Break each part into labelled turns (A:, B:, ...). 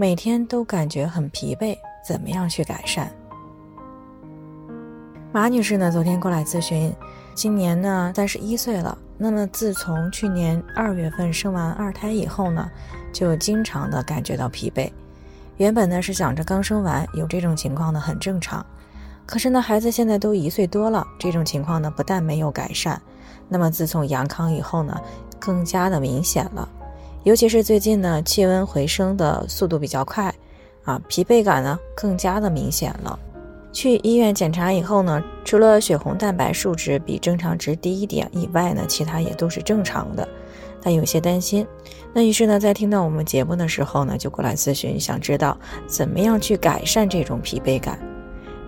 A: 每天都感觉很疲惫，怎么样去改善？马女士呢，昨天过来咨询，今年呢三十一岁了。那么自从去年二月份生完二胎以后呢，就经常的感觉到疲惫。原本呢是想着刚生完有这种情况呢很正常，可是呢孩子现在都一岁多了，这种情况呢不但没有改善，那么自从阳康以后呢，更加的明显了。尤其是最近呢，气温回升的速度比较快，啊，疲惫感呢更加的明显了。去医院检查以后呢，除了血红蛋白数值比正常值低一点以外呢，其他也都是正常的。但有些担心，那于是呢，在听到我们节目的时候呢，就过来咨询，想知道怎么样去改善这种疲惫感。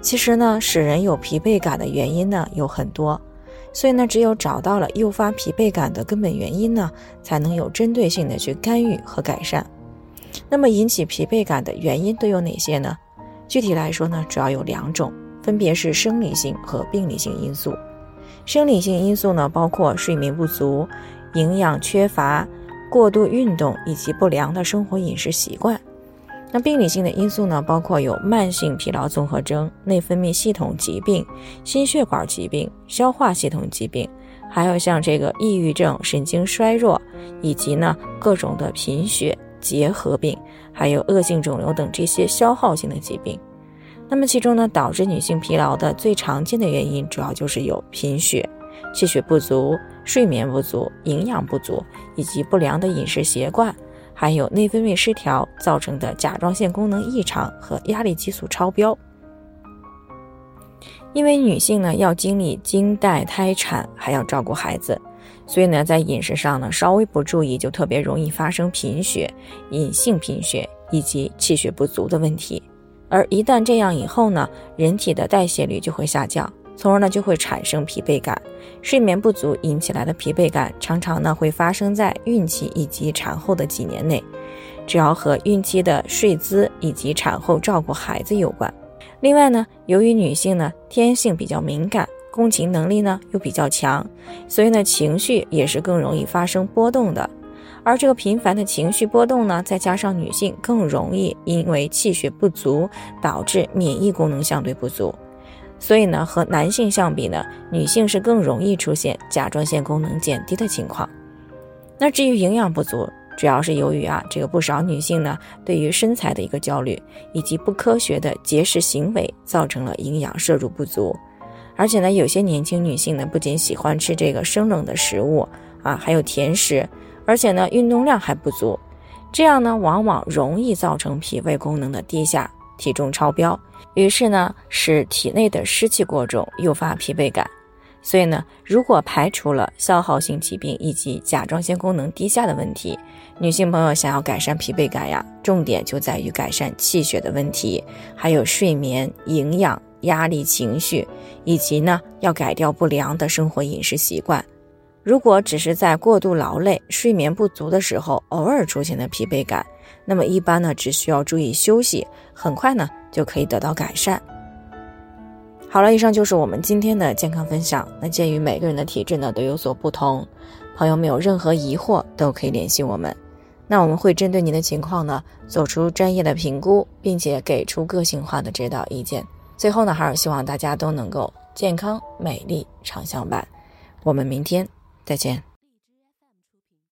A: 其实呢，使人有疲惫感的原因呢有很多。所以呢，只有找到了诱发疲惫感的根本原因呢，才能有针对性的去干预和改善。那么引起疲惫感的原因都有哪些呢？具体来说呢，主要有两种，分别是生理性和病理性因素。生理性因素呢，包括睡眠不足、营养缺乏、过度运动以及不良的生活饮食习惯。那病理性的因素呢，包括有慢性疲劳综合征、内分泌系统疾病、心血管疾病、消化系统疾病，还有像这个抑郁症、神经衰弱，以及呢各种的贫血结核病，还有恶性肿瘤等这些消耗性的疾病。那么其中呢，导致女性疲劳的最常见的原因，主要就是有贫血、气血不足、睡眠不足、营养不足，以及不良的饮食习惯。还有内分泌失调造成的甲状腺功能异常和压力激素超标。因为女性呢要经历经带胎产，还要照顾孩子，所以呢在饮食上呢稍微不注意，就特别容易发生贫血、隐性贫血以及气血不足的问题。而一旦这样以后呢，人体的代谢率就会下降。从而呢就会产生疲惫感，睡眠不足引起来的疲惫感，常常呢会发生在孕期以及产后的几年内，主要和孕期的睡姿以及产后照顾孩子有关。另外呢，由于女性呢天性比较敏感，共情能力呢又比较强，所以呢情绪也是更容易发生波动的。而这个频繁的情绪波动呢，再加上女性更容易因为气血不足导致免疫功能相对不足。所以呢，和男性相比呢，女性是更容易出现甲状腺功能减低的情况。那至于营养不足，主要是由于啊，这个不少女性呢，对于身材的一个焦虑，以及不科学的节食行为，造成了营养摄入不足。而且呢，有些年轻女性呢，不仅喜欢吃这个生冷的食物啊，还有甜食，而且呢，运动量还不足，这样呢，往往容易造成脾胃功能的低下。体重超标，于是呢，使体内的湿气过重，诱发疲惫感。所以呢，如果排除了消耗性疾病以及甲状腺功能低下的问题，女性朋友想要改善疲惫感呀，重点就在于改善气血的问题，还有睡眠、营养、压力、情绪，以及呢，要改掉不良的生活饮食习惯。如果只是在过度劳累、睡眠不足的时候偶尔出现的疲惫感，那么一般呢，只需要注意休息，很快呢就可以得到改善。好了，以上就是我们今天的健康分享。那鉴于每个人的体质呢都有所不同，朋友们有任何疑惑都可以联系我们，那我们会针对您的情况呢做出专业的评估，并且给出个性化的指导意见。最后呢，还是希望大家都能够健康美丽常相伴。我们明天。再见。